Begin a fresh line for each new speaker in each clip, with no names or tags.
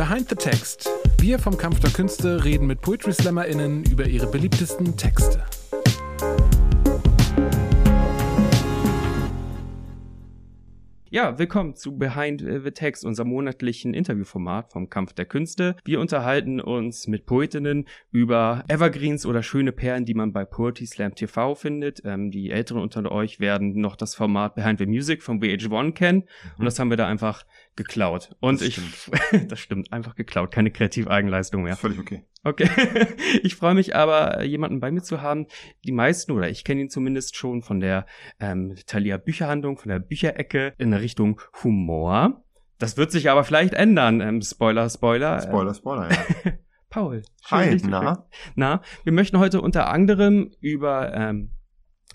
Behind the Text. Wir vom Kampf der Künste reden mit Poetry SlammerInnen über ihre beliebtesten Texte.
Ja, willkommen zu Behind the Text, unserem monatlichen Interviewformat vom Kampf der Künste. Wir unterhalten uns mit Poetinnen über Evergreens oder schöne Perlen, die man bei Poetry Slam TV findet. Ähm, die Älteren unter euch werden noch das Format Behind the Music vom VH1 kennen. Und das haben wir da einfach geklaut. Und
Das
ich, das stimmt, einfach geklaut, keine kreative Eigenleistung mehr.
Völlig okay.
Okay. Ich freue mich aber, jemanden bei mir zu haben. Die meisten, oder ich kenne ihn zumindest schon von der ähm, Thalia Bücherhandlung, von der Bücherecke in der Richtung Humor. Das wird sich aber vielleicht ändern. Ähm, Spoiler, Spoiler.
Spoiler, Spoiler, ja.
Paul.
Hi, na?
Na, wir möchten heute unter anderem über ähm,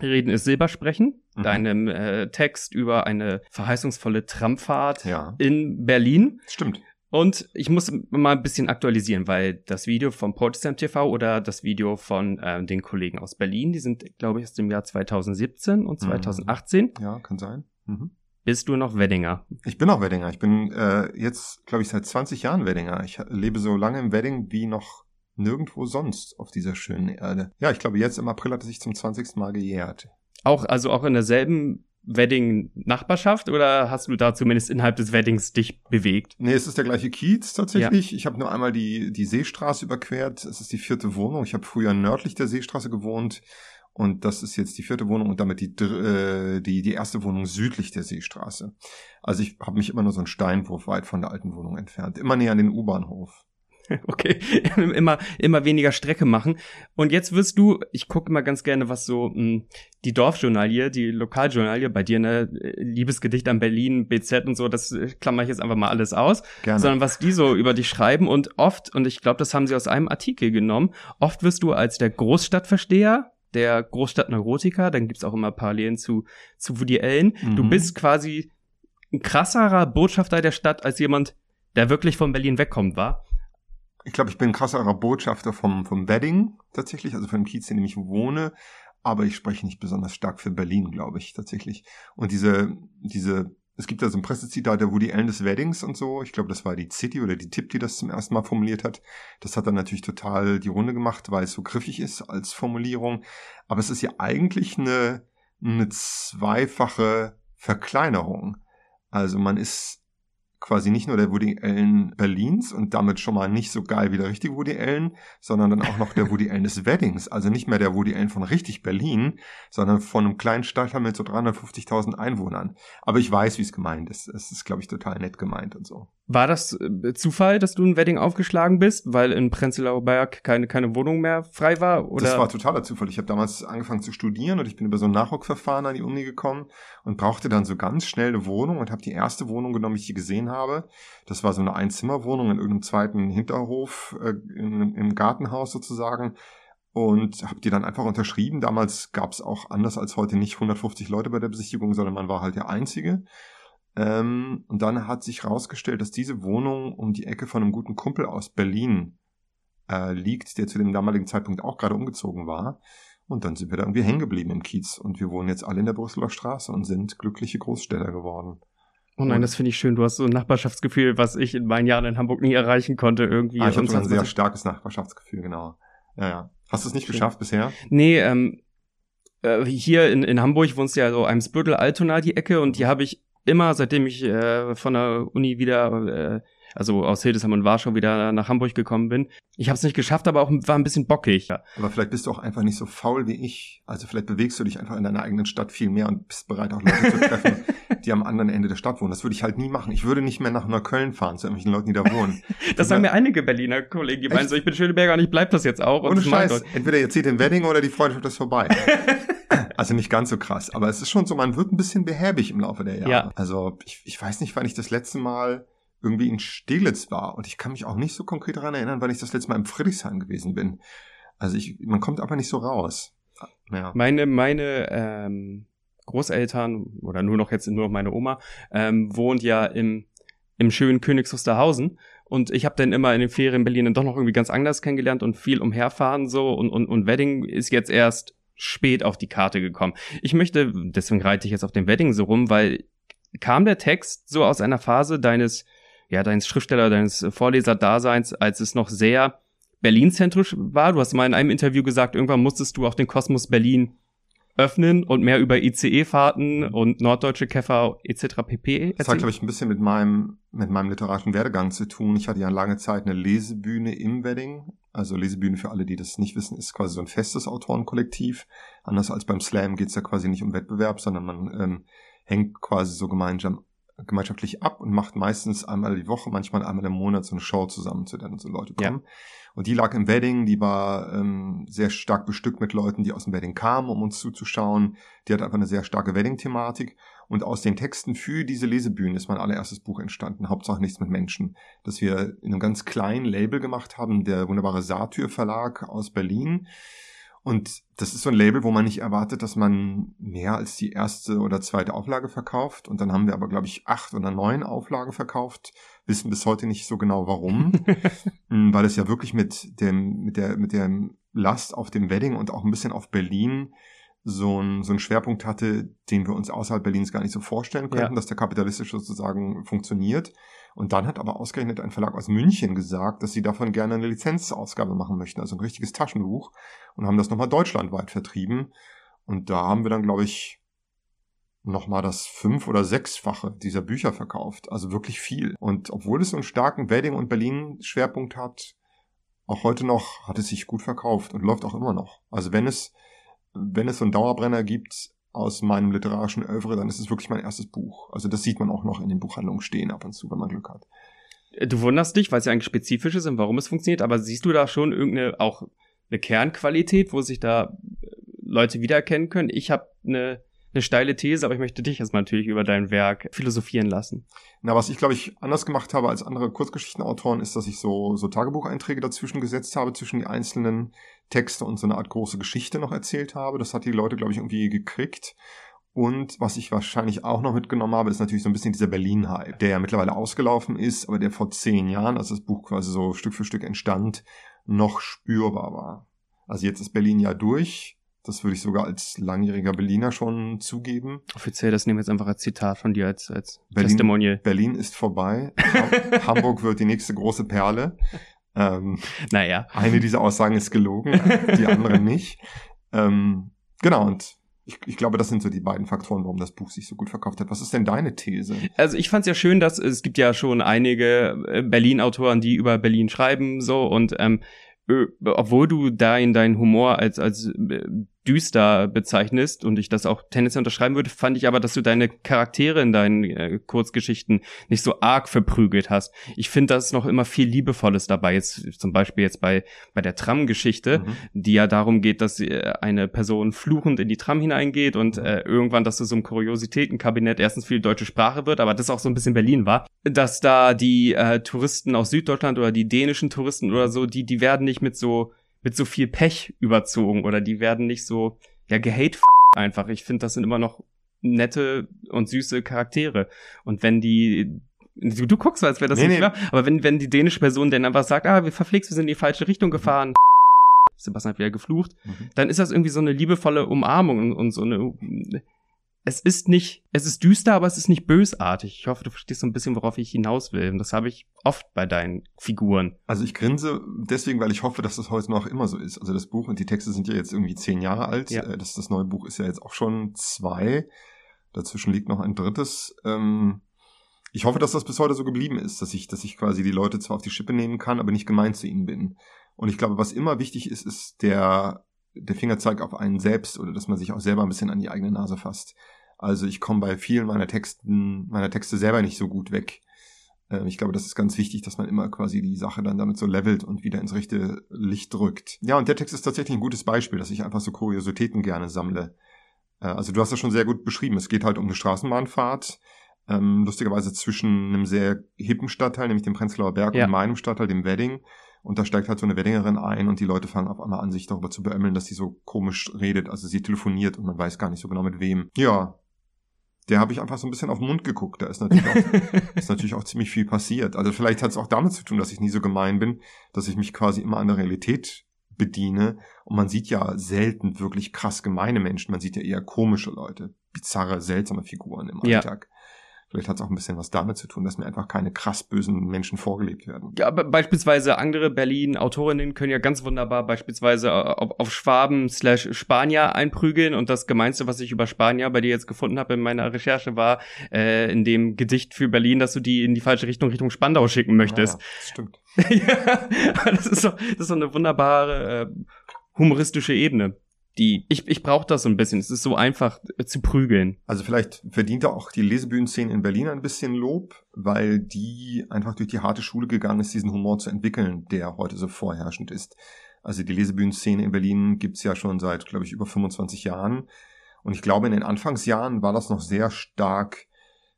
Reden ist Silber sprechen.
Mhm.
Deinem äh, Text über eine verheißungsvolle Tramfahrt
Ja.
in Berlin.
Stimmt.
Und ich muss mal ein bisschen aktualisieren, weil das Video vom Protestant TV oder das Video von äh, den Kollegen aus Berlin, die sind, glaube ich, aus dem Jahr 2017 und
Mhm.
2018.
Ja, kann sein. Mhm.
Bist du noch Weddinger?
Ich bin auch Weddinger. Ich bin äh, jetzt, glaube ich, seit 20 Jahren Weddinger. Ich lebe so lange im Wedding wie noch nirgendwo sonst auf dieser schönen Erde. Ja, ich glaube, jetzt im April hat es sich zum 20. Mal gejährt.
Auch, also auch in derselben Wedding-Nachbarschaft oder hast du da zumindest innerhalb des Weddings dich bewegt?
Nee, es ist der gleiche Kiez tatsächlich. Ich habe nur einmal die, die Seestraße überquert. Es ist die vierte Wohnung. Ich habe früher nördlich der Seestraße gewohnt. Und das ist jetzt die vierte Wohnung und damit die, äh, die, die erste Wohnung südlich der Seestraße. Also ich habe mich immer nur so einen Steinwurf weit von der alten Wohnung entfernt. Immer näher an den U-Bahnhof.
Okay, immer, immer weniger Strecke machen. Und jetzt wirst du, ich gucke immer ganz gerne, was so mh, die Dorfjournalie, die Lokaljournalie bei dir, ne, Liebesgedicht an Berlin, BZ und so, das äh, klammer ich jetzt einfach mal alles aus.
Gerne.
sondern was die so über dich schreiben und oft, und ich glaube, das haben sie aus einem Artikel genommen, oft wirst du als der Großstadtversteher, der Großstadtneurotiker, dann gibt's auch immer Parallelen zu, zu Woody Allen. Du
Mhm.
bist quasi ein krasserer Botschafter der Stadt als jemand, der wirklich von Berlin wegkommt, war.
Ich glaube, ich bin krasserer Botschafter vom, vom Wedding tatsächlich, also von dem Kiez, in dem ich wohne. Aber ich spreche nicht besonders stark für Berlin, glaube ich, tatsächlich. Und diese, diese, es gibt da so ein Pressezitat der Woody Allen des Weddings und so. Ich glaube, das war die City oder die Tip, die das zum ersten Mal formuliert hat. Das hat dann natürlich total die Runde gemacht, weil es so griffig ist als Formulierung. Aber es ist ja eigentlich eine, eine zweifache Verkleinerung. Also man ist quasi nicht nur der Woody Allen Berlins und damit schon mal nicht so geil wie der richtige Woody Allen, sondern dann auch noch der Woody Allen des Weddings. Also nicht mehr der Woody Allen von richtig Berlin, sondern von einem kleinen Stadtteil mit so 350.000 Einwohnern. Aber ich weiß, wie es gemeint ist. Es ist, glaube ich, total nett gemeint und so.
War das äh, Zufall, dass du in Wedding aufgeschlagen bist, weil in Prenzlauer Berg keine, keine Wohnung mehr frei war? Oder?
Das war totaler Zufall. Ich habe damals angefangen zu studieren und ich bin über so ein Nachrückverfahren an die Uni gekommen und brauchte dann so ganz schnell eine Wohnung und habe die erste Wohnung genommen, die ich je gesehen habe. Das war so eine Einzimmerwohnung in irgendeinem zweiten Hinterhof äh, in, im Gartenhaus sozusagen und habe die dann einfach unterschrieben. Damals gab es auch anders als heute nicht 150 Leute bei der Besichtigung, sondern man war halt der Einzige. Ähm, und dann hat sich herausgestellt, dass diese Wohnung um die Ecke von einem guten Kumpel aus Berlin äh, liegt, der zu dem damaligen Zeitpunkt auch gerade umgezogen war. Und dann sind wir da irgendwie hängen geblieben im Kiez. Und wir wohnen jetzt alle in der Brüsseler Straße und sind glückliche Großstädter geworden.
oh nein, das finde ich schön. Du hast so ein Nachbarschaftsgefühl, was ich in meinen Jahren in Hamburg nie erreichen konnte irgendwie.
Ah, ich habe so ein sehr starkes Nachbarschaftsgefühl, genau. Ja, ja. Hast du es nicht
Schön.
geschafft bisher?
Nee, ähm, äh, hier in, in Hamburg wohnst du ja so Eimsbüttel, Altona die Ecke und die habe ich immer, seitdem ich äh, von der Uni wieder, äh, also aus Hildesheim und Warschau wieder nach Hamburg gekommen bin. Ich habe es nicht geschafft, aber auch war ein bisschen bockig.
Aber vielleicht bist du auch einfach nicht so faul wie ich. Also vielleicht bewegst du dich einfach in deiner eigenen Stadt viel mehr und bist bereit, auch Leute zu treffen, die am anderen Ende der Stadt wohnen. Das würde ich halt nie machen. Ich würde nicht mehr nach Neukölln fahren zu irgendwelchen Leuten, die da wohnen.
Das sagen mir einige Berliner Kollegen, die meinen so, ich bin Schöneberger und ich bleib das jetzt auch. und
Ohne Scheiß. Entweder ihr zieht den Wedding oder die Freundschaft ist vorbei. also nicht ganz so krass. Aber es ist schon so, man wird ein bisschen behäbig im Laufe der Jahre.
Ja.
Also ich, ich weiß nicht, wann ich das letzte Mal irgendwie in Steglitz war. Und ich kann mich auch nicht so konkret daran erinnern, wann ich das letzte Mal im Friedrichshain gewesen bin. Also ich, man kommt aber nicht so raus. Ja.
Meine, meine ähm, Großeltern oder nur noch jetzt nur noch meine Oma ähm, wohnt ja im, im schönen Königs Wusterhausen. Und ich habe dann immer in den Ferien in Berlin dann doch noch irgendwie ganz anders kennengelernt und viel umherfahren so und, und, und Wedding ist jetzt erst spät auf die Karte gekommen. Ich möchte, deswegen reite ich jetzt auf dem Wedding so rum, weil kam der Text so aus einer Phase deines ja, deines Schriftsteller, deines Vorleserdaseins, als es noch sehr Berlin-zentrisch war. Du hast mal in einem Interview gesagt, irgendwann musstest du auch den Kosmos Berlin öffnen und mehr über ICE-Fahrten und norddeutsche Käfer etc. pp. Erzählen?
Das hat, glaube ich, ein bisschen mit meinem, mit meinem literarischen Werdegang zu tun. Ich hatte ja lange Zeit eine Lesebühne im Wedding. Also Lesebühne für alle, die das nicht wissen, ist quasi so ein festes Autorenkollektiv. Anders als beim Slam geht es ja quasi nicht um Wettbewerb, sondern man ähm, hängt quasi so gemeinsam gemeinschaftlich ab und macht meistens einmal die Woche, manchmal einmal im Monat so eine Show zusammen, zu der so Leute kommen. Ja. Und die lag im Wedding, die war ähm, sehr stark bestückt mit Leuten, die aus dem Wedding kamen, um uns zuzuschauen. Die hat einfach eine sehr starke Wedding-Thematik. Und aus den Texten für diese Lesebühnen ist mein allererstes Buch entstanden, Hauptsache nichts mit Menschen, das wir in einem ganz kleinen Label gemacht haben, der wunderbare Satyr Verlag aus Berlin und das ist so ein Label, wo man nicht erwartet, dass man mehr als die erste oder zweite Auflage verkauft. Und dann haben wir aber, glaube ich, acht oder neun Auflagen verkauft. Wissen bis heute nicht so genau warum. Mm, weil es ja wirklich mit dem, mit der, mit der Last auf dem Wedding und auch ein bisschen auf Berlin so ein, so ein Schwerpunkt hatte, den wir uns außerhalb Berlins gar nicht so vorstellen könnten, ja. dass der kapitalistisch sozusagen funktioniert. Und dann hat aber ausgerechnet ein Verlag aus München gesagt, dass sie davon gerne eine Lizenzausgabe machen möchten, also ein richtiges Taschenbuch, und haben das nochmal deutschlandweit vertrieben. Und da haben wir dann, glaube ich, nochmal das fünf- oder sechsfache dieser Bücher verkauft. Also wirklich viel. Und obwohl es so einen starken Wedding- und Berlin-Schwerpunkt hat, auch heute noch hat es sich gut verkauft und läuft auch immer noch. Also wenn es, wenn es so einen Dauerbrenner gibt, aus meinem literarischen Övre, dann ist es wirklich mein erstes Buch. Also das sieht man auch noch in den Buchhandlungen stehen ab und zu, wenn man Glück hat.
Du wunderst dich, weil es ja eigentlich spezifisch ist und warum es funktioniert, aber siehst du da schon irgendeine auch eine Kernqualität, wo sich da Leute wiedererkennen können? Ich habe eine eine steile These, aber ich möchte dich erstmal natürlich über dein Werk philosophieren lassen.
Na, was ich glaube ich anders gemacht habe als andere Kurzgeschichtenautoren, ist, dass ich so, so Tagebucheinträge dazwischen gesetzt habe, zwischen die einzelnen Texte und so eine Art große Geschichte noch erzählt habe. Das hat die Leute, glaube ich, irgendwie gekriegt. Und was ich wahrscheinlich auch noch mitgenommen habe, ist natürlich so ein bisschen dieser Berlin-Hype, der ja mittlerweile ausgelaufen ist, aber der vor zehn Jahren, als das Buch quasi so Stück für Stück entstand, noch spürbar war. Also jetzt ist Berlin ja durch. Das würde ich sogar als langjähriger Berliner schon zugeben.
Offiziell, das nehmen wir jetzt einfach als Zitat von dir, als, als
Berlin, Testimonial. Berlin ist vorbei. Hamburg wird die nächste große Perle.
Ähm, naja.
Eine dieser Aussagen ist gelogen, die andere nicht. Ähm, genau, und ich, ich glaube, das sind so die beiden Faktoren, warum das Buch sich so gut verkauft hat. Was ist denn deine These?
Also ich fand es ja schön, dass es gibt ja schon einige äh, Berlin-Autoren, die über Berlin schreiben, so und ähm, obwohl du dein, dein Humor als, als äh, düster bezeichnest und ich das auch tendenziell unterschreiben würde, fand ich aber, dass du deine Charaktere in deinen äh, Kurzgeschichten nicht so arg verprügelt hast. Ich finde, da ist noch immer viel Liebevolles dabei. Jetzt zum Beispiel jetzt bei bei der Tram-Geschichte, mhm. die ja darum geht, dass äh, eine Person fluchend in die Tram hineingeht und mhm. äh, irgendwann, dass du so ein Kuriositätenkabinett erstens die deutsche Sprache wird, aber das auch so ein bisschen Berlin war, dass da die äh, Touristen aus Süddeutschland oder die dänischen Touristen oder so, die die werden nicht mit so mit so viel Pech überzogen oder die werden nicht so, ja, gehate einfach. Ich finde, das sind immer noch nette und süße Charaktere. Und wenn die, du, du guckst, als wäre das nee, nicht nee. wahr, aber wenn, wenn die dänische Person dann einfach sagt, ah, wir verflixt, wir sind in die falsche Richtung gefahren, Sebastian hat wieder geflucht, mhm. dann ist das irgendwie so eine liebevolle Umarmung und, und so eine, es ist nicht, es ist düster, aber es ist nicht bösartig. Ich hoffe, du verstehst so ein bisschen, worauf ich hinaus will. Und das habe ich oft bei deinen Figuren.
Also ich grinse deswegen, weil ich hoffe, dass das heute noch immer so ist. Also das Buch und die Texte sind ja jetzt irgendwie zehn Jahre alt. Ja. Äh, das, das neue Buch ist ja jetzt auch schon zwei. Dazwischen liegt noch ein drittes. Ähm, ich hoffe, dass das bis heute so geblieben ist, dass ich, dass ich quasi die Leute zwar auf die Schippe nehmen kann, aber nicht gemein zu ihnen bin. Und ich glaube, was immer wichtig ist, ist der der Fingerzeig auf einen selbst oder dass man sich auch selber ein bisschen an die eigene Nase fasst. Also ich komme bei vielen meiner Texten, meiner Texte selber nicht so gut weg. Ähm, ich glaube, das ist ganz wichtig, dass man immer quasi die Sache dann damit so levelt und wieder ins rechte Licht drückt. Ja, und der Text ist tatsächlich ein gutes Beispiel, dass ich einfach so Kuriositäten gerne sammle. Äh, also du hast das schon sehr gut beschrieben. Es geht halt um eine Straßenbahnfahrt. Ähm, lustigerweise zwischen einem sehr hippen Stadtteil, nämlich dem Prenzlauer Berg, ja. und meinem Stadtteil, dem Wedding. Und da steigt halt so eine Weddingerin ein und die Leute fangen auf einmal an, sich darüber zu beömmeln, dass sie so komisch redet. Also sie telefoniert und man weiß gar nicht so genau mit wem. Ja, der habe ich einfach so ein bisschen auf den Mund geguckt. Da ist natürlich auch, ist natürlich auch ziemlich viel passiert. Also vielleicht hat es auch damit zu tun, dass ich nie so gemein bin, dass ich mich quasi immer an der Realität bediene. Und man sieht ja selten wirklich krass gemeine Menschen. Man sieht ja eher komische Leute, bizarre, seltsame Figuren im Alltag. Vielleicht hat es auch ein bisschen was damit zu tun, dass mir einfach keine krass bösen Menschen vorgelebt werden.
Ja, aber beispielsweise andere Berlin-Autorinnen können ja ganz wunderbar beispielsweise auf, auf Schwaben slash Spanier einprügeln und das Gemeinste, was ich über Spanier bei dir jetzt gefunden habe in meiner Recherche, war äh, in dem Gedicht für Berlin, dass du die in die falsche Richtung, Richtung Spandau schicken möchtest.
Ja, das stimmt.
ja, das ist doch, das ist doch eine wunderbare äh, humoristische Ebene die, ich, ich brauche das so ein bisschen. Es ist so einfach äh, zu prügeln.
Also vielleicht verdient auch die Lesebühnenszene in Berlin ein bisschen Lob, weil die einfach durch die harte Schule gegangen ist, diesen Humor zu entwickeln, der heute so vorherrschend ist. Also die Lesebühnenszene in Berlin gibt's ja schon seit, glaube ich, über 25 Jahren. Und ich glaube, in den Anfangsjahren war das noch sehr stark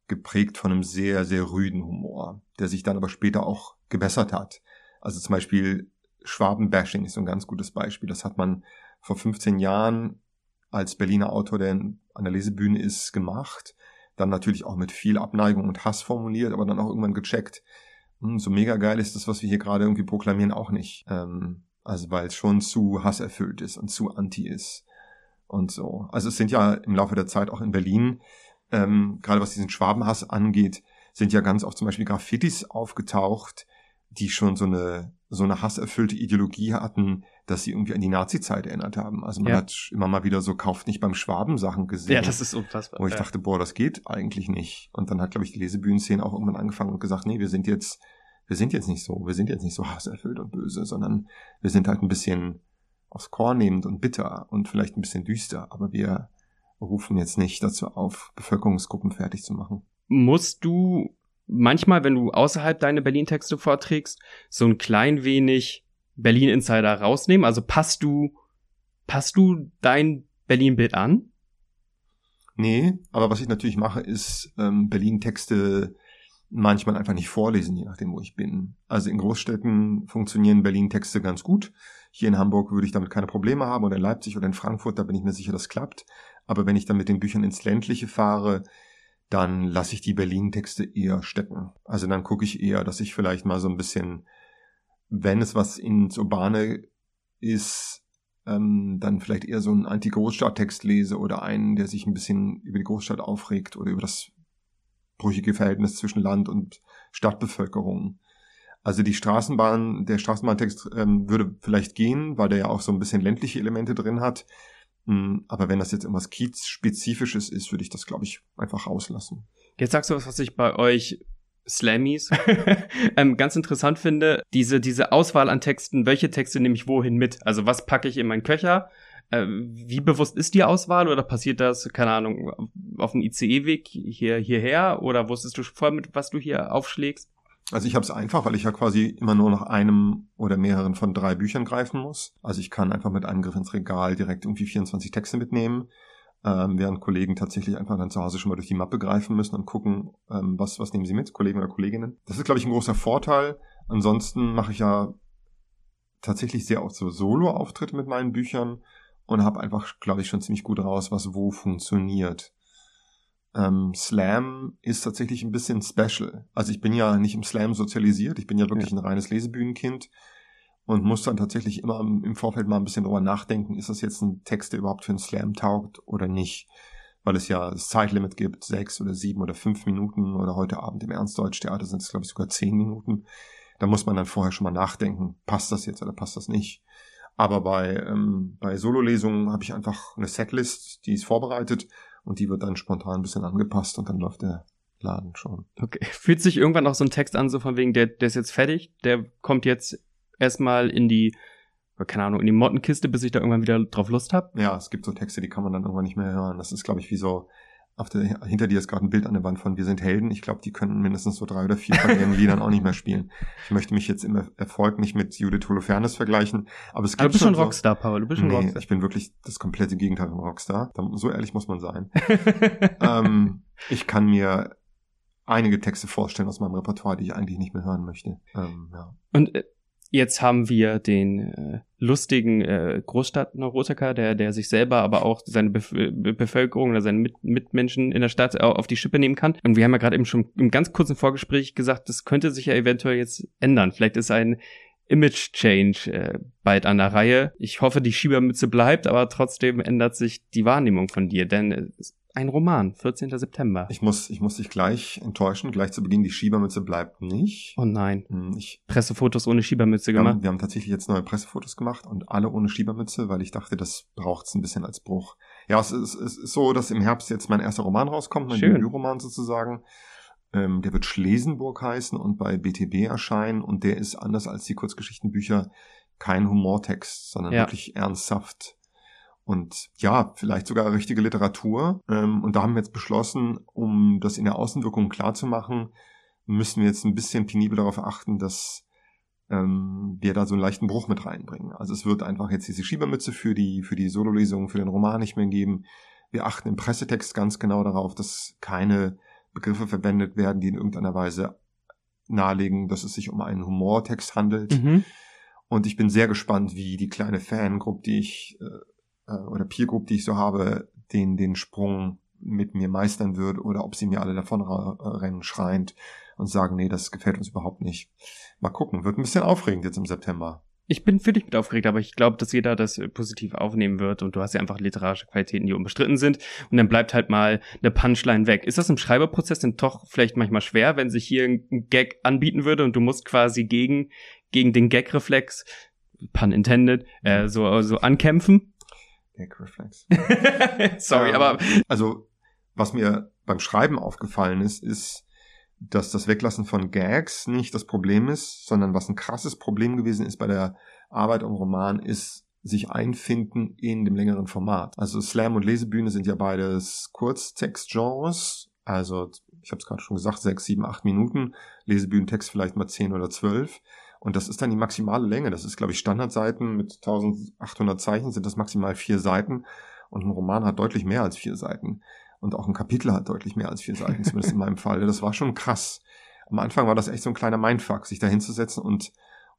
geprägt von einem sehr, sehr rüden Humor, der sich dann aber später auch gebessert hat. Also zum Beispiel Schwabenbashing ist so ein ganz gutes Beispiel. Das hat man vor 15 Jahren als Berliner Autor, der an der Lesebühne ist, gemacht. Dann natürlich auch mit viel Abneigung und Hass formuliert, aber dann auch irgendwann gecheckt. Hm, so mega geil ist das, was wir hier gerade irgendwie proklamieren, auch nicht. Ähm, also weil es schon zu hasserfüllt ist und zu anti ist und so. Also es sind ja im Laufe der Zeit auch in Berlin, ähm, gerade was diesen Schwabenhass angeht, sind ja ganz oft zum Beispiel Graffitis aufgetaucht, die schon so eine so eine hasserfüllte Ideologie hatten, dass sie irgendwie an die Nazi-Zeit erinnert haben. Also man ja. hat immer mal wieder so kauft nicht beim Schwaben Sachen gesehen.
Ja, das ist unfassbar.
Wo ich
ja.
dachte, boah, das geht eigentlich nicht. Und dann hat, glaube ich, die Lesebühnenszene auch irgendwann angefangen und gesagt, nee, wir sind jetzt, wir sind jetzt nicht so, wir sind jetzt nicht so hasserfüllt und böse, sondern wir sind halt ein bisschen aufs Korn nehmend und bitter und vielleicht ein bisschen düster, aber wir rufen jetzt nicht dazu auf, Bevölkerungsgruppen fertig zu machen.
Musst du manchmal, wenn du außerhalb deine Berlin-Texte vorträgst, so ein klein wenig Berlin-Insider rausnehmen? Also passt du, passt du dein Berlin-Bild an?
Nee, aber was ich natürlich mache, ist ähm, Berlin-Texte manchmal einfach nicht vorlesen, je nachdem, wo ich bin. Also in Großstädten funktionieren Berlin-Texte ganz gut. Hier in Hamburg würde ich damit keine Probleme haben oder in Leipzig oder in Frankfurt, da bin ich mir sicher, das klappt. Aber wenn ich dann mit den Büchern ins Ländliche fahre, dann lasse ich die Berlin-Texte eher stecken. Also dann gucke ich eher, dass ich vielleicht mal so ein bisschen, wenn es was ins Urbane ist, ähm, dann vielleicht eher so einen Anti-Großstadt-Text lese oder einen, der sich ein bisschen über die Großstadt aufregt oder über das brüchige Verhältnis zwischen Land und Stadtbevölkerung. Also die Straßenbahn, der Straßenbahntext ähm, würde vielleicht gehen, weil der ja auch so ein bisschen ländliche Elemente drin hat. Hm, aber wenn das jetzt irgendwas Kiez-spezifisches ist, würde ich das, glaube ich, einfach rauslassen.
Jetzt sagst du was, was ich bei euch Slammies ähm, ganz interessant finde. Diese, diese Auswahl an Texten, welche Texte nehme ich wohin mit? Also was packe ich in meinen Köcher? Äh, wie bewusst ist die Auswahl oder passiert das, keine Ahnung, auf dem ICE-Weg hier, hierher? Oder wusstest du voll mit, was du hier aufschlägst?
Also ich habe es einfach, weil ich ja quasi immer nur nach einem oder mehreren von drei Büchern greifen muss. Also ich kann einfach mit einem Griff ins Regal direkt irgendwie 24 Texte mitnehmen, ähm, während Kollegen tatsächlich einfach dann zu Hause schon mal durch die Mappe greifen müssen und gucken, ähm, was, was nehmen sie mit, Kollegen oder Kolleginnen. Das ist, glaube ich, ein großer Vorteil. Ansonsten mache ich ja tatsächlich sehr oft so Solo-Auftritte mit meinen Büchern und habe einfach, glaube ich, schon ziemlich gut raus, was wo funktioniert ähm, Slam ist tatsächlich ein bisschen special. Also ich bin ja nicht im Slam sozialisiert, ich bin ja wirklich ja. ein reines Lesebühnenkind und muss dann tatsächlich immer im Vorfeld mal ein bisschen drüber nachdenken, ist das jetzt ein Text, der überhaupt für einen Slam taugt oder nicht. Weil es ja das Zeitlimit gibt, sechs oder sieben oder fünf Minuten oder heute Abend im Ernstdeutsch-Theater sind es, glaube ich, sogar zehn Minuten. Da muss man dann vorher schon mal nachdenken, passt das jetzt oder passt das nicht. Aber bei, ähm, bei Sololesungen habe ich einfach eine Setlist, die ist vorbereitet und die wird dann spontan ein bisschen angepasst und dann läuft der Laden schon.
Okay. Fühlt sich irgendwann auch so ein Text an, so von wegen, der, der ist jetzt fertig, der kommt jetzt erstmal in die, keine Ahnung, in die Mottenkiste, bis ich da irgendwann wieder drauf Lust habe?
Ja, es gibt so Texte, die kann man dann irgendwann nicht mehr hören. Das ist, glaube ich, wie so, auf der, hinter dir ist gerade ein Bild an der Wand von Wir sind Helden. Ich glaube, die können mindestens so drei oder vier von ihren Liedern auch nicht mehr spielen. Ich möchte mich jetzt im Erfolg nicht mit Judith Holofernes vergleichen, aber es gibt aber
du bist schon so, Rockstar, Paul. Du bist schon
nee,
Rockstar.
ich bin wirklich das komplette Gegenteil von Rockstar. So ehrlich muss man sein. ähm, ich kann mir einige Texte vorstellen aus meinem Repertoire, die ich eigentlich nicht mehr hören möchte. Ähm, ja.
Und äh, Jetzt haben wir den äh, lustigen äh, Großstadtneurotiker, der, der sich selber, aber auch seine Bef Bevölkerung oder seine Mit Mitmenschen in der Stadt auf die Schippe nehmen kann. Und wir haben ja gerade eben schon im ganz kurzen Vorgespräch gesagt, das könnte sich ja eventuell jetzt ändern. Vielleicht ist ein Image Change äh, bald an der Reihe. Ich hoffe, die Schiebermütze bleibt, aber trotzdem ändert sich die Wahrnehmung von dir, denn ein Roman, 14. September.
Ich muss, ich muss dich gleich enttäuschen. Gleich zu Beginn, die Schiebermütze bleibt nicht.
Oh nein.
Hm, Ich,
Pressefotos ohne Schiebermütze
haben,
gemacht.
wir haben tatsächlich jetzt neue Pressefotos gemacht und alle ohne Schiebermütze, weil ich dachte, das braucht's ein bisschen als Bruch. Ja, es ist, es ist so, dass im Herbst jetzt mein erster Roman rauskommt, mein. Debütroman sozusagen. Ähm, der wird Schlesenburg heißen und bei BTB erscheinen und der ist anders als die Kurzgeschichtenbücher kein Humortext, sondern
Ja.
wirklich ernsthaft und ja, vielleicht sogar richtige Literatur. Ähm, und da haben wir jetzt beschlossen, um das in der Außenwirkung klar zu machen, müssen wir jetzt ein bisschen penibel darauf achten, dass ähm, wir da so einen leichten Bruch mit reinbringen. Also es wird einfach jetzt diese Schiebermütze für die, für die Sololesung, für den Roman nicht mehr geben. Wir achten im Pressetext ganz genau darauf, dass keine Begriffe verwendet werden, die in irgendeiner Weise nahelegen, dass es sich um einen Humortext handelt.
Mhm.
Und ich bin sehr gespannt, wie die kleine Fangruppe, die ich, äh, äh, oder Peergroup, die ich so habe, den, den Sprung mit mir meistern wird oder ob sie mir alle davon ra- äh, schreiend und sagen, nee, das gefällt uns überhaupt nicht. Mal gucken, wird ein bisschen aufregend jetzt im September.
Ich bin für dich mit aufgeregt, aber ich glaube, dass jeder das äh, positiv aufnehmen wird und du hast ja einfach literarische Qualitäten, die unbestritten sind und dann bleibt halt mal eine Punchline weg. Ist das im Schreiberprozess denn doch vielleicht manchmal schwer, wenn sich hier ein Gag anbieten würde und du musst quasi gegen, gegen den Gag-Reflex, pun intended, äh, so, so ankämpfen?
Gag-Reflex.
Sorry,
Ähm,
aber
Also, was mir beim Schreiben aufgefallen ist, ist, dass das Weglassen von Gags nicht das Problem ist, sondern was ein krasses Problem gewesen ist bei der Arbeit am Roman, ist sich einfinden in dem längeren Format. Also Slam und Lesebühne sind ja beides Kurztextgenres. Also, ich habe es gerade schon gesagt, sechs, sieben, acht Minuten. Lesebühnentext vielleicht mal zehn oder zwölf. Und das ist dann die maximale Länge. Das ist, glaube ich, Standardseiten mit 1800 Zeichen sind das maximal vier Seiten. Und ein Roman hat deutlich mehr als vier Seiten. Und auch ein Kapitel hat deutlich mehr als vier Seiten, zumindest in meinem Fall. Das war schon krass. Am Anfang war das echt so ein kleiner Mindfuck, sich da hinzusetzen und,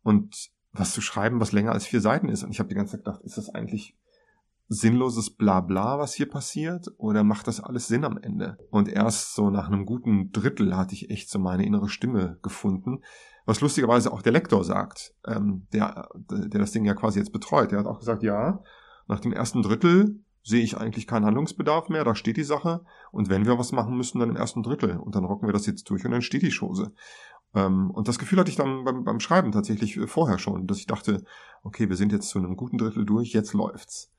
und was zu schreiben, was länger als vier Seiten ist. Und ich habe die ganze Zeit gedacht, ist das eigentlich sinnloses Blabla, was hier passiert? Oder macht das alles Sinn am Ende? Und erst so nach einem guten Drittel hatte ich echt so meine innere Stimme gefunden. Was lustigerweise auch der Lektor sagt, ähm, der, der das Ding ja quasi jetzt betreut. Der hat auch gesagt, ja, nach dem ersten Drittel sehe ich eigentlich keinen Handlungsbedarf mehr, da steht die Sache. Und wenn wir was machen müssen, dann im ersten Drittel. Und dann rocken wir das jetzt durch und dann steht die Chose. Ähm, und das Gefühl hatte ich dann beim, beim Schreiben tatsächlich äh, vorher schon, dass ich dachte, okay, wir sind jetzt zu einem guten Drittel durch, jetzt läuft's.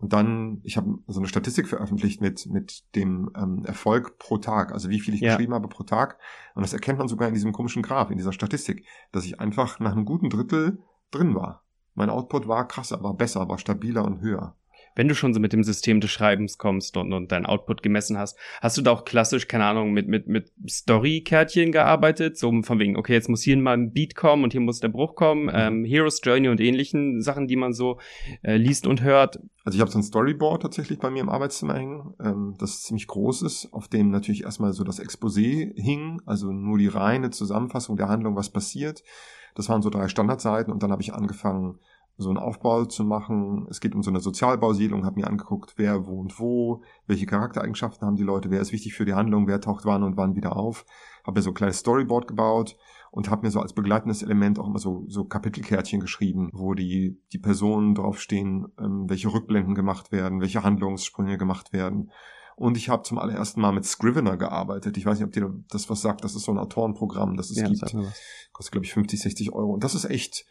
Und dann, ich habe so eine Statistik veröffentlicht mit, mit dem ähm, Erfolg pro Tag, also wie viel ich
Ja.
geschrieben habe pro Tag. Und das erkennt man sogar in diesem komischen Graph, in dieser Statistik, dass ich einfach nach einem guten Drittel drin war. Mein Output war krasser, war besser, war stabiler und höher.
Wenn du schon so mit dem System des Schreibens kommst und, und dein Output gemessen hast, hast du da auch klassisch, keine Ahnung, mit, mit, mit Story-Kärtchen gearbeitet? So von wegen, okay, jetzt muss hier mal ein Beat kommen und hier muss der Bruch kommen, ähm, Heroes Journey und ähnlichen Sachen, die man so äh, liest und hört.
Also ich habe so ein Storyboard tatsächlich bei mir im Arbeitszimmer hängen, ähm, das ziemlich groß ist, auf dem natürlich erstmal so das Exposé hing, also nur die reine Zusammenfassung der Handlung, was passiert. Das waren so drei Standardseiten und dann habe ich angefangen, so einen Aufbau zu machen. Es geht um so eine Sozialbausiedlung, habe mir angeguckt, wer wohnt wo, welche Charaktereigenschaften haben die Leute, wer ist wichtig für die Handlung, wer taucht wann und wann wieder auf. Habe mir so ein kleines Storyboard gebaut und habe mir so als begleitendes Element auch immer so, so Kapitelkärtchen geschrieben, wo die, die Personen draufstehen, ähm, welche Rückblenden gemacht werden, welche Handlungssprünge gemacht werden. Und ich habe zum allerersten Mal mit Scrivener gearbeitet. Ich weiß nicht, ob dir das was sagt. Das ist so ein Autorenprogramm, das es gibt
sag mal was.
kostet glaube ich 50, 60 Euro. Und das ist echt,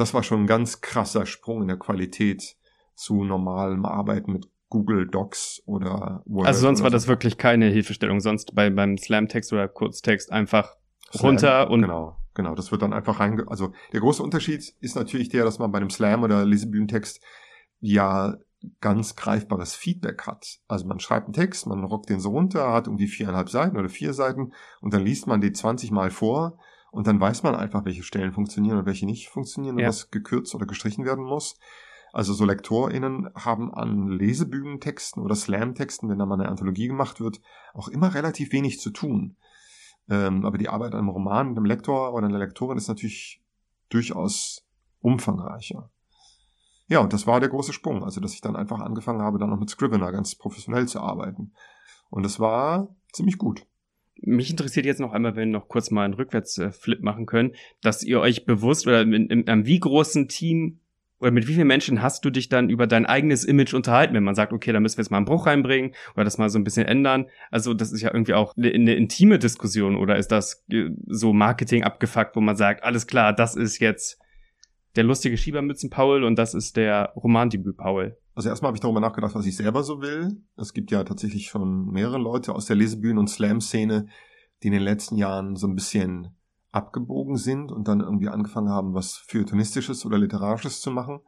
das war schon ein ganz krasser Sprung in der Qualität zu normalem Arbeiten mit Google Docs oder Word.
Also sonst war
so.
das wirklich keine Hilfestellung. Sonst bei, beim Slam-Text oder Kurztext einfach
Slam,
runter und
genau, genau. Das wird dann einfach reinge. Also der große Unterschied ist natürlich der, dass man bei einem Slam oder Lesebühnentext ja ganz greifbares Feedback hat. Also man schreibt einen Text, man rockt den so runter, hat irgendwie viereinhalb Seiten oder vier Seiten und dann liest man die 20 Mal vor und dann weiß man einfach, welche Stellen funktionieren und welche nicht funktionieren
Ja.
und was gekürzt oder gestrichen werden muss. Also so LektorInnen haben an Lesebühnentexten oder Slam-Texten, wenn da mal eine Anthologie gemacht wird, auch immer relativ wenig zu tun. Ähm, aber die Arbeit an einem Roman mit einem Lektor oder einer Lektorin ist natürlich durchaus umfangreicher. Ja, und das war der große Sprung. Also, dass ich dann einfach angefangen habe, dann noch mit Scrivener ganz professionell zu arbeiten. Und es war ziemlich gut.
Mich interessiert jetzt noch einmal, wenn wir noch kurz mal einen Rückwärtsflip machen können, dass ihr euch bewusst oder in, in einem wie großen Team oder mit wie vielen Menschen hast du dich dann über dein eigenes Image unterhalten, wenn man sagt, okay, da müssen wir jetzt mal einen Bruch reinbringen oder das mal so ein bisschen ändern? Also das ist ja irgendwie auch eine, eine intime Diskussion oder ist das äh, so Marketing abgefuckt, wo man sagt, alles klar, das ist jetzt der lustige Schiebermützen-Paul und das ist der Romandebüt-Paul?
Also erstmal habe ich darüber nachgedacht, was ich selber so will. Es gibt ja tatsächlich schon mehrere Leute aus der Lesebühnen- und Slam-Szene, die in den letzten Jahren so ein bisschen abgebogen sind und dann irgendwie angefangen haben, was Feuilletonistisches oder Literarisches zu machen.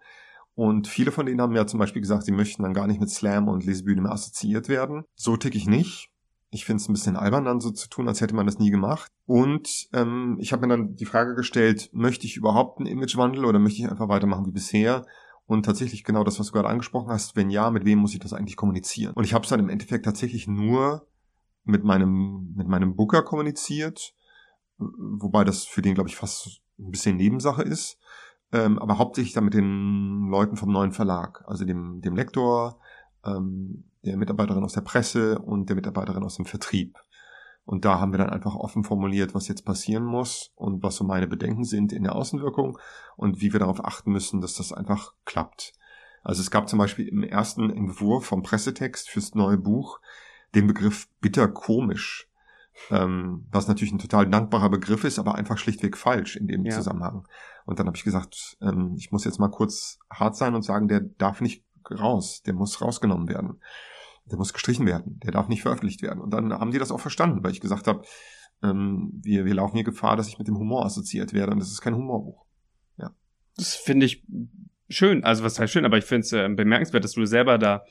Und viele von denen haben ja zum Beispiel gesagt, sie möchten dann gar nicht mit Slam und Lesebühne mehr assoziiert werden. So tick ich nicht. Ich finde es ein bisschen albern, dann so zu tun, als hätte man das nie gemacht. Und ähm, ich habe mir dann die Frage gestellt, möchte ich überhaupt einen Imagewandel oder möchte ich einfach weitermachen wie bisher? Und tatsächlich genau das, was du gerade angesprochen hast, wenn ja, mit wem muss ich das eigentlich kommunizieren? Und ich habe es dann im Endeffekt tatsächlich nur mit meinem, mit meinem Booker kommuniziert wobei das für den, glaube ich, fast ein bisschen Nebensache ist, ähm, aber hauptsächlich dann mit den Leuten vom neuen Verlag, also dem, dem Lektor, ähm, der Mitarbeiterin aus der Presse und der Mitarbeiterin aus dem Vertrieb. Und da haben wir dann einfach offen formuliert, was jetzt passieren muss und was so meine Bedenken sind in der Außenwirkung und wie wir darauf achten müssen, dass das einfach klappt. Also es gab zum Beispiel im ersten Entwurf vom Pressetext fürs neue Buch den Begriff bitter komisch ähm, was natürlich ein total dankbarer Begriff ist, aber einfach schlichtweg falsch in dem ja. Zusammenhang. Und dann habe ich gesagt, ähm, ich muss jetzt mal kurz hart sein und sagen, der darf nicht raus, der muss rausgenommen werden. Der muss gestrichen werden, der darf nicht veröffentlicht werden. Und dann haben die das auch verstanden, weil ich gesagt habe, ähm, wir, wir laufen hier Gefahr, dass ich mit dem Humor assoziiert werde und das ist kein Humorbuch. Ja.
Das finde ich schön, also was heißt schön, aber ich finde es äh, bemerkenswert, dass du selber da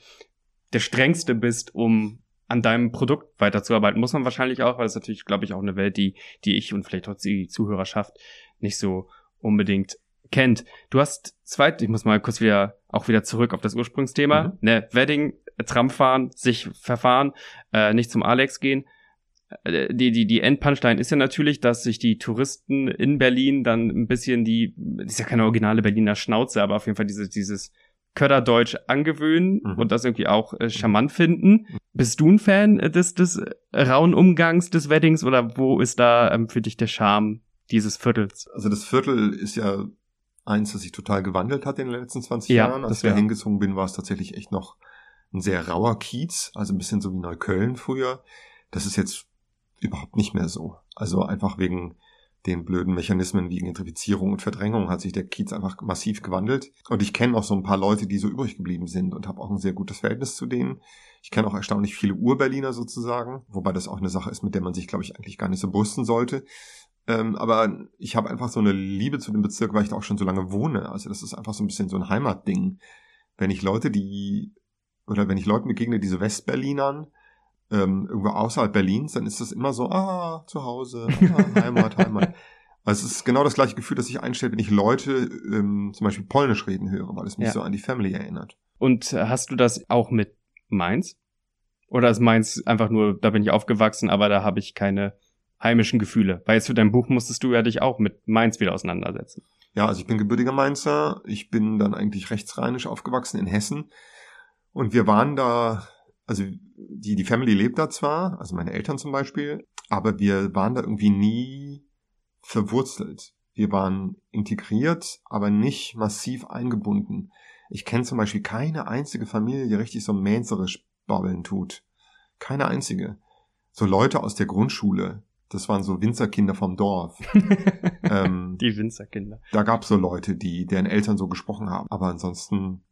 der strengste bist, um an deinem Produkt weiterzuarbeiten. Muss man wahrscheinlich auch, weil es natürlich, glaube ich, auch eine Welt, die, die ich und vielleicht auch die Zuhörerschaft nicht so unbedingt kennt. Du hast zweit, ich muss mal kurz wieder auch wieder zurück auf das Ursprungsthema, mhm. ne, Wedding, Tram fahren, sich verfahren, äh, nicht zum Alex gehen. Äh, die, die, die Endpunchline ist ja natürlich, dass sich die Touristen in Berlin dann ein bisschen die, das ist ja keine originale Berliner Schnauze, aber auf jeden Fall dieses, dieses Köderdeutsch angewöhnen mhm. und das irgendwie auch äh, charmant finden. Bist du ein Fan des, des rauen Umgangs des Weddings oder wo ist da ähm, für dich der Charme dieses Viertels?
Also das Viertel ist ja eins, das sich total gewandelt hat in den letzten 20 ja, Jahren. Als ich da hingezogen bin, war es tatsächlich echt noch ein sehr rauer Kiez, also ein bisschen so wie Neukölln früher. Das ist jetzt überhaupt nicht mehr so. Also einfach wegen den blöden Mechanismen wie Gentrifizierung und Verdrängung hat sich der Kiez einfach massiv gewandelt. Und ich kenne auch so ein paar Leute, die so übrig geblieben sind und habe auch ein sehr gutes Verhältnis zu denen. Ich kenne auch erstaunlich viele Urberliner sozusagen, wobei das auch eine Sache ist, mit der man sich, glaube ich, eigentlich gar nicht so brüsten sollte. Ähm, aber ich habe einfach so eine Liebe zu dem Bezirk, weil ich da auch schon so lange wohne. Also das ist einfach so ein bisschen so ein Heimatding. Wenn ich Leute, die, oder wenn ich Leuten begegne, diese Westberlinern, ähm, irgendwo außerhalb Berlins, dann ist das immer so, ah, zu Hause, ah, Heimat, Heimat. Also es ist genau das gleiche Gefühl, das sich einstellt, wenn ich Leute ähm, zum Beispiel Polnisch reden höre, weil es mich ja. so an die Family erinnert.
Und äh, hast du das auch mit Mainz? Oder ist Mainz einfach nur, da bin ich aufgewachsen, aber da habe ich keine heimischen Gefühle? Weil jetzt für dein Buch musstest du ja dich auch mit Mainz wieder auseinandersetzen.
Ja, also ich bin gebürtiger Mainzer. Ich bin dann eigentlich rechtsrheinisch aufgewachsen in Hessen. Und wir waren da also die, die Family lebt da zwar, also meine Eltern zum Beispiel, aber wir waren da irgendwie nie verwurzelt. Wir waren integriert, aber nicht massiv eingebunden. Ich kenne zum Beispiel keine einzige Familie, die richtig so mänserisch babbeln tut. Keine einzige. So Leute aus der Grundschule, das waren so Winzerkinder vom Dorf.
ähm, die Winzerkinder.
Da gab es so Leute, die deren Eltern so gesprochen haben. Aber ansonsten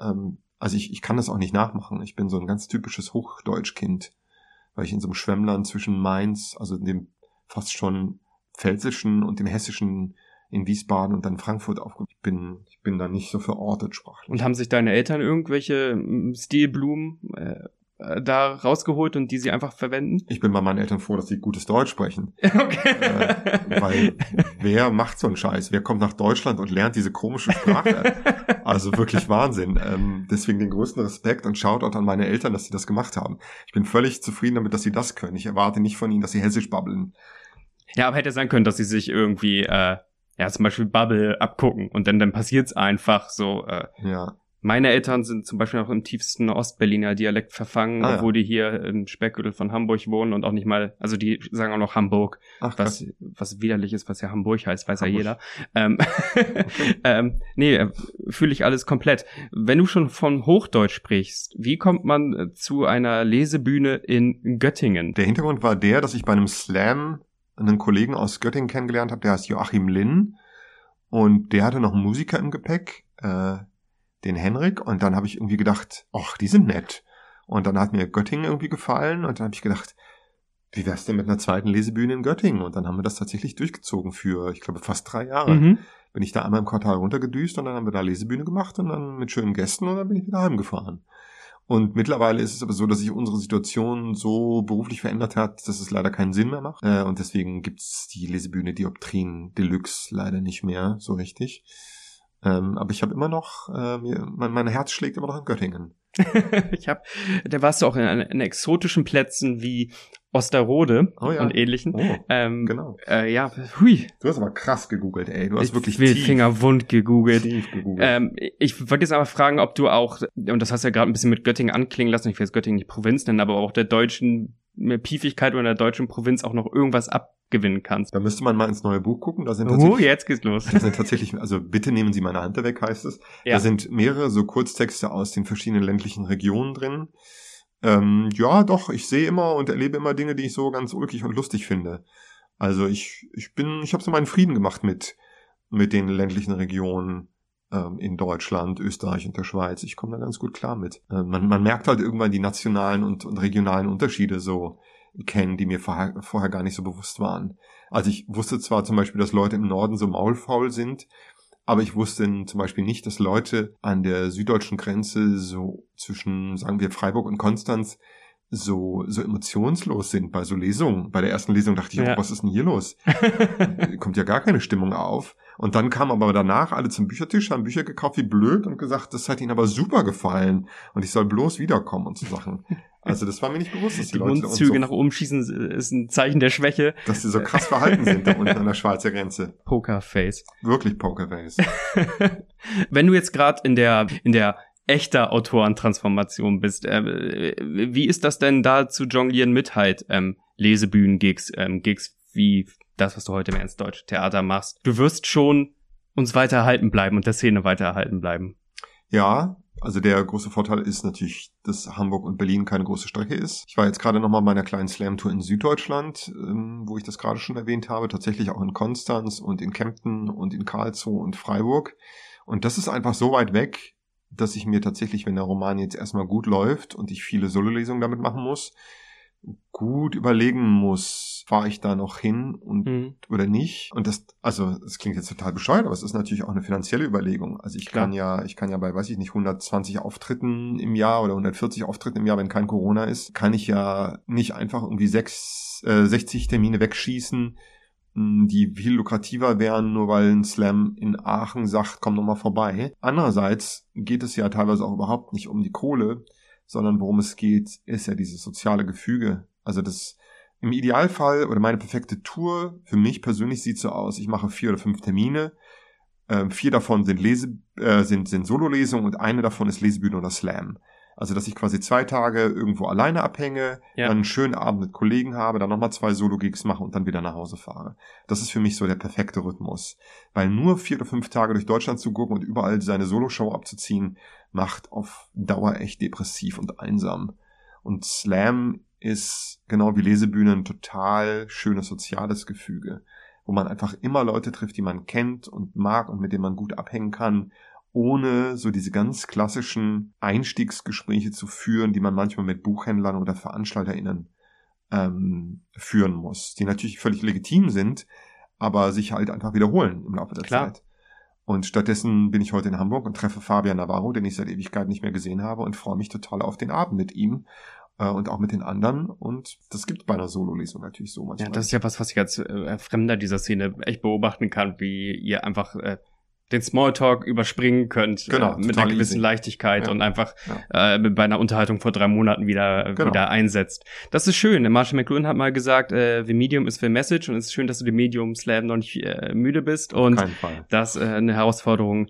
ähm, also ich, ich kann das auch nicht nachmachen. Ich bin so ein ganz typisches Hochdeutschkind, weil ich in so einem Schwemmland zwischen Mainz, also dem fast schon pfälzischen und dem hessischen in Wiesbaden und dann Frankfurt. Ich bin, ich bin da nicht so verortet sprachlich.
Und haben sich deine Eltern irgendwelche Stilblumen äh, äh, da rausgeholt und die sie einfach verwenden?
Ich bin bei meinen Eltern froh, dass sie gutes Deutsch sprechen. Okay. Äh, weil wer macht so einen Scheiß? Wer kommt nach Deutschland und lernt diese komische Sprache? also wirklich Wahnsinn. Ähm, deswegen den größten Respekt und Shoutout an meine Eltern, dass sie das gemacht haben. Ich bin völlig zufrieden damit, dass sie das können. Ich erwarte nicht von ihnen, dass sie hessisch babbeln.
Ja, aber hätte sein können, dass sie sich irgendwie, äh, ja, zum Beispiel Bubble abgucken und dann, dann passiert's einfach so, äh,
ja
Meine Eltern sind zum Beispiel auch im tiefsten Ostberliner Dialekt verfangen,
Ah, ja.
obwohl die hier im Speckgürtel von Hamburg wohnen und auch nicht mal, also die sagen auch noch Hamburg,
Ach,
was,
krass.
was widerlich ist, was ja Hamburg heißt, weiß
Hamburg.
ja jeder. Ähm, ähm, nee, äh, fühle ich alles komplett. Wenn du schon von Hochdeutsch sprichst, wie kommt man äh, zu einer Lesebühne in Göttingen?
Der Hintergrund war der, dass ich bei einem Slam einen Kollegen aus Göttingen kennengelernt habe, der heißt Joachim Linn. Und der hatte noch einen Musiker im Gepäck, äh, den Henrik. Und dann habe ich irgendwie gedacht, ach, die sind nett. Und dann hat mir Göttingen irgendwie gefallen. Und dann habe ich gedacht, wie wär's denn mit einer zweiten Lesebühne in Göttingen? Und dann haben wir das tatsächlich durchgezogen für, ich glaube, fast drei Jahre.
Mhm.
Bin ich da einmal im Quartal runtergedüst und dann haben wir da Lesebühne gemacht und dann mit schönen Gästen und dann bin ich wieder heimgefahren. Und mittlerweile ist es aber so, dass sich unsere Situation so beruflich verändert hat, dass es leider keinen Sinn mehr macht. Äh, und deswegen gibt's die Lesebühne Dioptrien Deluxe leider nicht mehr so richtig. Ähm, aber ich habe immer noch, äh, mir, mein, mein Herz schlägt immer noch in Göttingen.
ich hab, da warst du auch in, in exotischen Plätzen wie Osterrode
Oh ja.
und ähnlichen.
Oh,
Ähm,
genau.
äh, ja, hui.
Du hast aber krass gegoogelt, ey. Du hast
Ich
wirklich
will
tief,
Fingerwund gegoogelt.
tief gegoogelt.
Ähm, ich wollte jetzt aber fragen, ob du auch, und das hast du ja gerade ein bisschen mit Göttingen anklingen lassen, ich will jetzt Göttingen nicht Provinz nennen, aber auch der deutschen Piefigkeit oder der deutschen Provinz auch noch irgendwas abgewinnen kannst.
da müsste man mal ins neue Buch gucken. Da sind
Oh, jetzt geht's los.
Das sind tatsächlich, also bitte nehmen Sie meine Hand weg, heißt es.
Ja.
Da sind mehrere so Kurztexte aus den verschiedenen ländlichen Regionen drin. Ähm, ja, doch, ich sehe immer und erlebe immer Dinge, die ich so ganz ulkig und lustig finde. Also ich, ich bin, ich habe so meinen Frieden gemacht mit, mit den ländlichen Regionen in Deutschland, Österreich und der Schweiz. Ich komme da ganz gut klar mit. Äh, man, man merkt halt irgendwann die nationalen und, und regionalen Unterschiede so kennen, die mir vorher, vorher gar nicht so bewusst waren. Also ich wusste zwar zum Beispiel, dass Leute im Norden so maulfaul sind, aber ich wusste zum Beispiel nicht, dass Leute an der süddeutschen Grenze so zwischen, sagen wir, Freiburg und Konstanz so, so emotionslos sind bei so Lesungen. Bei der ersten Lesung dachte ich,
Ja.
oh, was ist denn hier los? Kommt ja gar keine Stimmung auf. Und dann kamen aber danach alle zum Büchertisch, haben Bücher gekauft wie blöd und gesagt, das hat ihnen aber super gefallen und ich soll bloß wiederkommen und so Sachen. Also das war mir nicht bewusst, dass die,
Die
Leute uns
Mundzüge
so,
nach oben schießen ist ein Zeichen der Schwäche.
dass die so krass verhalten sind da unten an der Schweizer Grenze.
Pokerface.
Wirklich Pokerface.
Wenn du jetzt gerade in der in der echter Autorentransformation bist, äh, wie ist das denn da zu jonglieren mit halt ähm, Lesebühnen-Gigs, ähm, Gigs wie das, was du heute im Ernstdeutsch Theater machst? Du wirst schon uns weiter erhalten bleiben und der Szene weiter erhalten bleiben.
Ja, also der große Vorteil ist natürlich, dass Hamburg und Berlin keine große Strecke ist. Ich war jetzt gerade nochmal bei einer kleinen Slam-Tour in Süddeutschland, ähm, wo ich das gerade schon erwähnt habe, tatsächlich auch in Konstanz und in Kempten und in Karlsruhe und Freiburg. Und das ist einfach so weit weg, dass ich mir tatsächlich, wenn der Roman jetzt erstmal gut läuft und ich viele Sololesungen damit machen muss, gut überlegen muss, fahre ich da noch hin und
Mhm.
oder nicht. Und das, also, das klingt jetzt total bescheuert, aber es ist natürlich auch eine finanzielle Überlegung. Also ich
Klar.
kann ja, ich kann ja bei, weiß ich nicht, 120 Auftritten im Jahr oder 140 Auftritten im Jahr, wenn kein Corona ist, kann ich ja nicht einfach irgendwie sechs, äh, 60 Termine wegschießen, die viel lukrativer wären, nur weil ein Slam in Aachen sagt, komm noch mal vorbei. Andererseits geht es ja teilweise auch überhaupt nicht um die Kohle, sondern worum es geht, ist ja dieses soziale Gefüge. Also das im Idealfall oder meine perfekte Tour für mich persönlich sieht so aus, ich mache vier oder fünf Termine, ähm, vier davon sind Lese, äh, sind, sind Sololesungen und eine davon ist Lesebühne oder Slam. Also, dass ich quasi zwei Tage irgendwo alleine abhänge,
Ja.
dann einen schönen Abend mit Kollegen habe, dann nochmal zwei Solo-Gigs mache und dann wieder nach Hause fahre. Das ist für mich so der perfekte Rhythmus. Weil nur vier oder fünf Tage durch Deutschland zu gucken und überall seine Soloshow abzuziehen, macht auf Dauer echt depressiv und einsam. Und Slam ist genau wie Lesebühne ein total schönes soziales Gefüge, wo man einfach immer Leute trifft, die man kennt und mag und mit denen man gut abhängen kann, ohne so diese ganz klassischen Einstiegsgespräche zu führen, die man manchmal mit Buchhändlern oder VeranstalterInnen ähm, führen muss, die natürlich völlig legitim sind, aber sich halt einfach wiederholen im Laufe der
Klar.
Zeit. Und stattdessen bin ich heute in Hamburg und treffe Fabian Navarro, den ich seit Ewigkeit nicht mehr gesehen habe und freue mich total auf den Abend mit ihm äh, und auch mit den anderen. Und das gibt bei einer Solo-Lesung natürlich so manchmal.
Ja, das ist ja was, was ich als äh, Fremder dieser Szene echt beobachten kann, wie ihr einfach äh, den Smalltalk überspringen könnt
Genau,
äh, mit einer gewissen
easy.
Leichtigkeit
Ja.
und einfach äh, bei einer Unterhaltung vor drei Monaten wieder, äh,
Genau.
wieder einsetzt. Das ist schön. Marshall McLuhan hat mal gesagt, äh, The Medium ist für Message und es ist schön, dass du dem Medium Slam noch nicht äh, müde bist und das äh, eine Herausforderung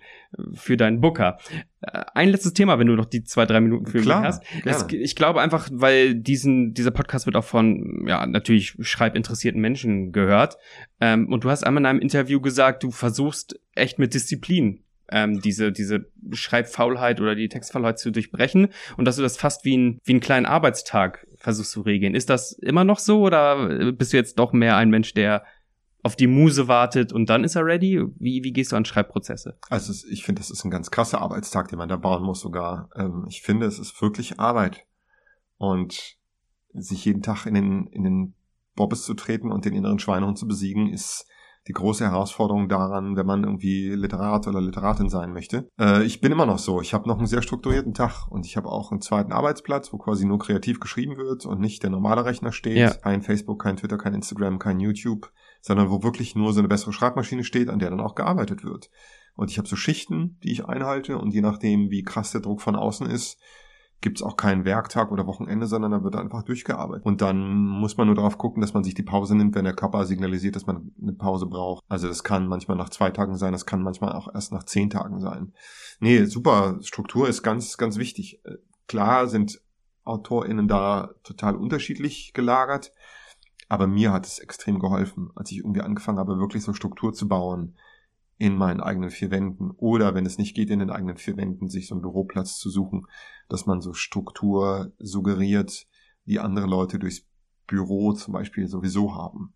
für deinen Booker. Äh, ein letztes Thema, wenn du noch die zwei, drei Minuten für
Klar,
mich hast. Es, ich glaube einfach, weil diesen, dieser Podcast wird auch von, ja, natürlich schreibinteressierten Menschen gehört. Ähm, und du hast einmal in einem Interview gesagt, du versuchst echt mit Disziplin ähm, diese, diese Schreibfaulheit oder die Textfaulheit zu durchbrechen und dass du das fast wie, ein, wie einen kleinen Arbeitstag versuchst zu regeln. Ist das immer noch so oder bist du jetzt doch mehr ein Mensch, der auf die Muse wartet und dann ist er ready? Wie, wie gehst du an Schreibprozesse?
Also ich finde, das ist ein ganz krasser Arbeitstag, den man da bauen muss sogar. Ähm, ich finde, es ist wirklich Arbeit. Und sich jeden Tag in den, in den Bobbes zu treten und den inneren Schweinehund zu besiegen, ist die große Herausforderung daran, wenn man irgendwie Literat oder Literatin sein möchte. Äh, ich bin immer noch so. Ich habe noch einen sehr strukturierten Tag und ich habe auch einen zweiten Arbeitsplatz, wo quasi nur kreativ geschrieben wird und nicht der normale Rechner steht.
Ja.
Kein Facebook, kein Twitter, kein Instagram, kein YouTube, sondern wo wirklich nur so eine bessere Schreibmaschine steht, an der dann auch gearbeitet wird. Und ich habe so Schichten, die ich einhalte und je nachdem, wie krass der Druck von außen ist, gibt's auch keinen Werktag oder Wochenende, sondern da wird einfach durchgearbeitet. Und dann muss man nur darauf gucken, dass man sich die Pause nimmt, wenn der Körper signalisiert, dass man eine Pause braucht. Also das kann manchmal nach zwei Tagen sein, das kann manchmal auch erst nach zehn Tagen sein. Nee, super. Struktur ist ganz, ganz wichtig. Äh, Klar sind AutorInnen da total unterschiedlich gelagert, aber mir hat es extrem geholfen, als ich irgendwie angefangen habe, wirklich so Struktur zu bauen in meinen eigenen vier Wänden oder wenn es nicht geht, in den eigenen vier Wänden sich so einen Büroplatz zu suchen, dass man so Struktur suggeriert, die andere Leute durchs Büro zum Beispiel sowieso haben.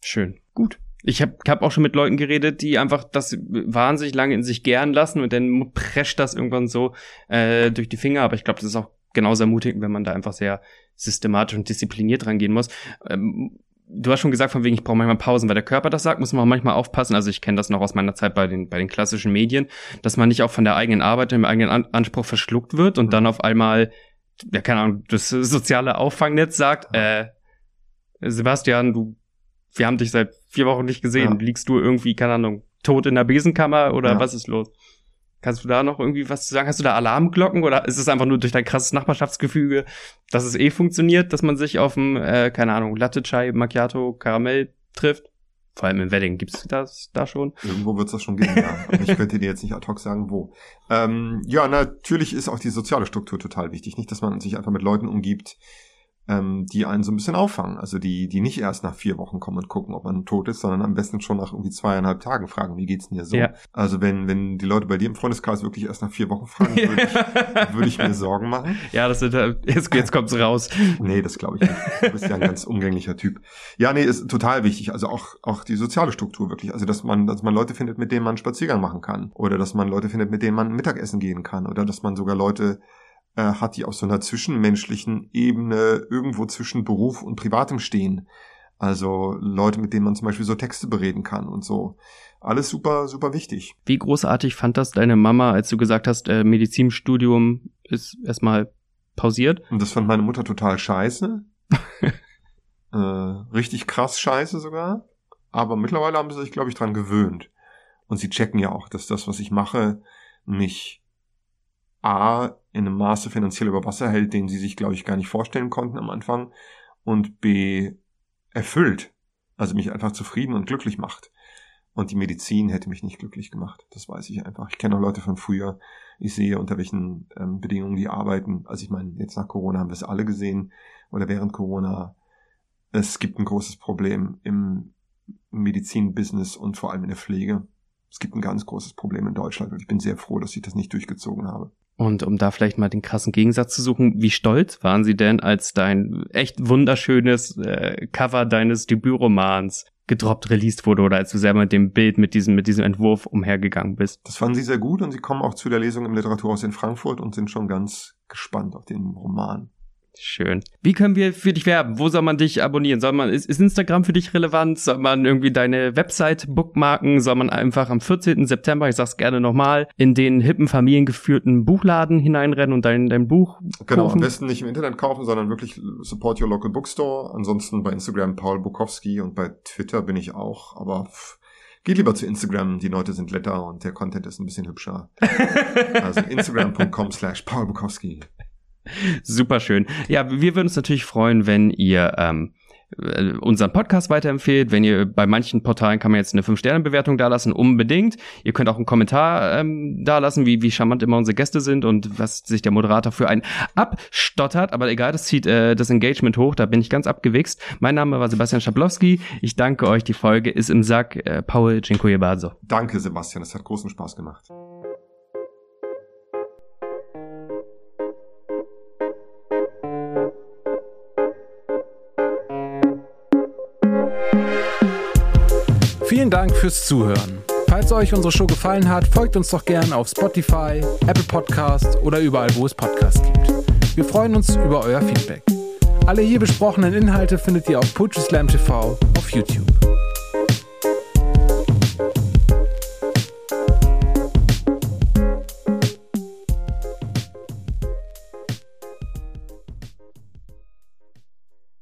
Schön. Gut. Ich habe hab auch schon mit Leuten geredet, die einfach das wahnsinnig lange in sich gern lassen und dann prescht das irgendwann so äh, durch die Finger. Aber ich glaube, das ist auch genauso ermutigend, wenn man da einfach sehr systematisch und diszipliniert rangehen muss. Ähm, du hast schon gesagt, von wegen, ich brauche manchmal Pausen, weil der Körper das sagt, muss man auch manchmal aufpassen. Also ich kenne das noch aus meiner Zeit bei den, bei den klassischen Medien, dass man nicht auch von der eigenen Arbeit, dem eigenen An Anspruch verschluckt wird und
Mhm.
dann auf einmal, ja, keine Ahnung, das soziale Auffangnetz sagt, äh, Sebastian, du, wir haben dich seit vier Wochen nicht gesehen.
Ja.
Liegst du irgendwie, keine Ahnung, tot in der Besenkammer oder
Ja.
was ist los? Kannst du da noch irgendwie was zu sagen? Hast du da Alarmglocken oder ist es einfach nur durch dein krasses Nachbarschaftsgefüge, dass es eh funktioniert, dass man sich auf dem, äh, keine Ahnung, Latte Chai, Macchiato, Karamell trifft? Vor allem im Wedding. Gibt's das da schon?
Irgendwo wird es das schon geben, ja. Aber ich könnte dir jetzt nicht ad hoc sagen, wo. Ähm, ja, natürlich ist auch die soziale Struktur total wichtig. Nicht, dass man sich einfach mit Leuten umgibt, ähm, die einen so ein bisschen auffangen. Also die, die nicht erst nach vier Wochen kommen und gucken, ob man tot ist, sondern am besten schon nach irgendwie zweieinhalb Tagen fragen, wie geht's denn dir so?
Ja.
Also wenn, wenn die Leute bei dir im Freundeskreis wirklich erst nach vier Wochen fragen, würde ich, würde ich mir Sorgen machen.
ja, das ist, äh, jetzt, jetzt kommt's raus.
Nee, das glaube ich nicht. Du bist ja ein ganz umgänglicher Typ. Ja, nee, ist total wichtig. Also auch, auch die soziale Struktur wirklich. Also, dass man, dass man Leute findet, mit denen man Spaziergang machen kann. Oder dass man Leute findet, mit denen man Mittagessen gehen kann. Oder dass man sogar Leute äh, hat, die auf so einer zwischenmenschlichen Ebene irgendwo zwischen Beruf und Privatem stehen. Also Leute, mit denen man zum Beispiel so Texte bereden kann und so. Alles super, super wichtig.
Wie großartig fand das deine Mama, als du gesagt hast, äh, Medizinstudium ist erstmal pausiert?
Und das fand meine Mutter total scheiße. äh, richtig krass scheiße sogar. Aber mittlerweile haben sie sich, glaube ich, dran gewöhnt. Und sie checken ja auch, dass das, was ich mache, mich A, in einem Maße finanziell über Wasser hält, den sie sich, glaube ich, gar nicht vorstellen konnten am Anfang. Und B, erfüllt. Also mich einfach zufrieden und glücklich macht. Und die Medizin hätte mich nicht glücklich gemacht. Das weiß ich einfach. Ich kenne auch Leute von früher. Ich sehe, unter welchen ähm, Bedingungen die arbeiten. Also ich meine, jetzt nach Corona haben wir es alle gesehen. Oder während Corona. Es gibt ein großes Problem im Medizinbusiness und vor allem in der Pflege. Es gibt ein ganz großes Problem in Deutschland und ich bin sehr froh, dass ich das nicht durchgezogen habe.
Und um da vielleicht mal den krassen Gegensatz zu suchen, wie stolz waren sie denn, als dein echt wunderschönes äh, Cover deines Debütromans gedroppt, released wurde oder als du selber mit dem Bild, mit diesem, mit diesem Entwurf umhergegangen bist?
Das fanden sie sehr gut und sie kommen auch zu der Lesung im Literaturhaus in Frankfurt und sind schon ganz gespannt auf den Roman.
Schön. Wie können wir für dich werben? Wo soll man dich abonnieren? Soll man, ist, ist Instagram für dich relevant? Soll man irgendwie deine Website bookmarken? Soll man einfach am 14. September, ich sag's gerne nochmal, in den hippen familiengeführten Buchladen hineinrennen und dein, dein Buch
Genau, am
kaufen?
besten nicht im Internet kaufen, sondern wirklich support your local bookstore. Ansonsten bei Instagram Paul Bukowski und bei Twitter bin ich auch, aber pff, geht lieber zu Instagram, die Leute sind netter und der Content ist ein bisschen hübscher. Also instagram.com slash Paul Bukowski.
Super schön. Ja, wir würden uns natürlich freuen, wenn ihr ähm, äh, unseren Podcast weiterempfehlt. Wenn ihr bei manchen Portalen kann man jetzt eine 5-Sterne-Bewertung dalassen, unbedingt. Ihr könnt auch einen Kommentar ähm, dalassen, wie, wie charmant immer unsere Gäste sind und was sich der Moderator für einen abstottert. Aber egal, das zieht äh, das Engagement hoch, da bin ich ganz abgewichst. Mein Name war Sebastian Schablowski. Ich danke euch, die Folge ist im Sack. Äh, Paul Dziękuję bardzo.
Danke, Sebastian, es hat großen Spaß gemacht.
Fürs Zuhören. Falls euch unsere Show gefallen hat, folgt uns doch gerne auf Spotify, Apple Podcast oder überall, wo es Podcasts gibt. Wir freuen uns über euer Feedback. Alle hier besprochenen Inhalte findet ihr auf Poetry Slam TV auf YouTube.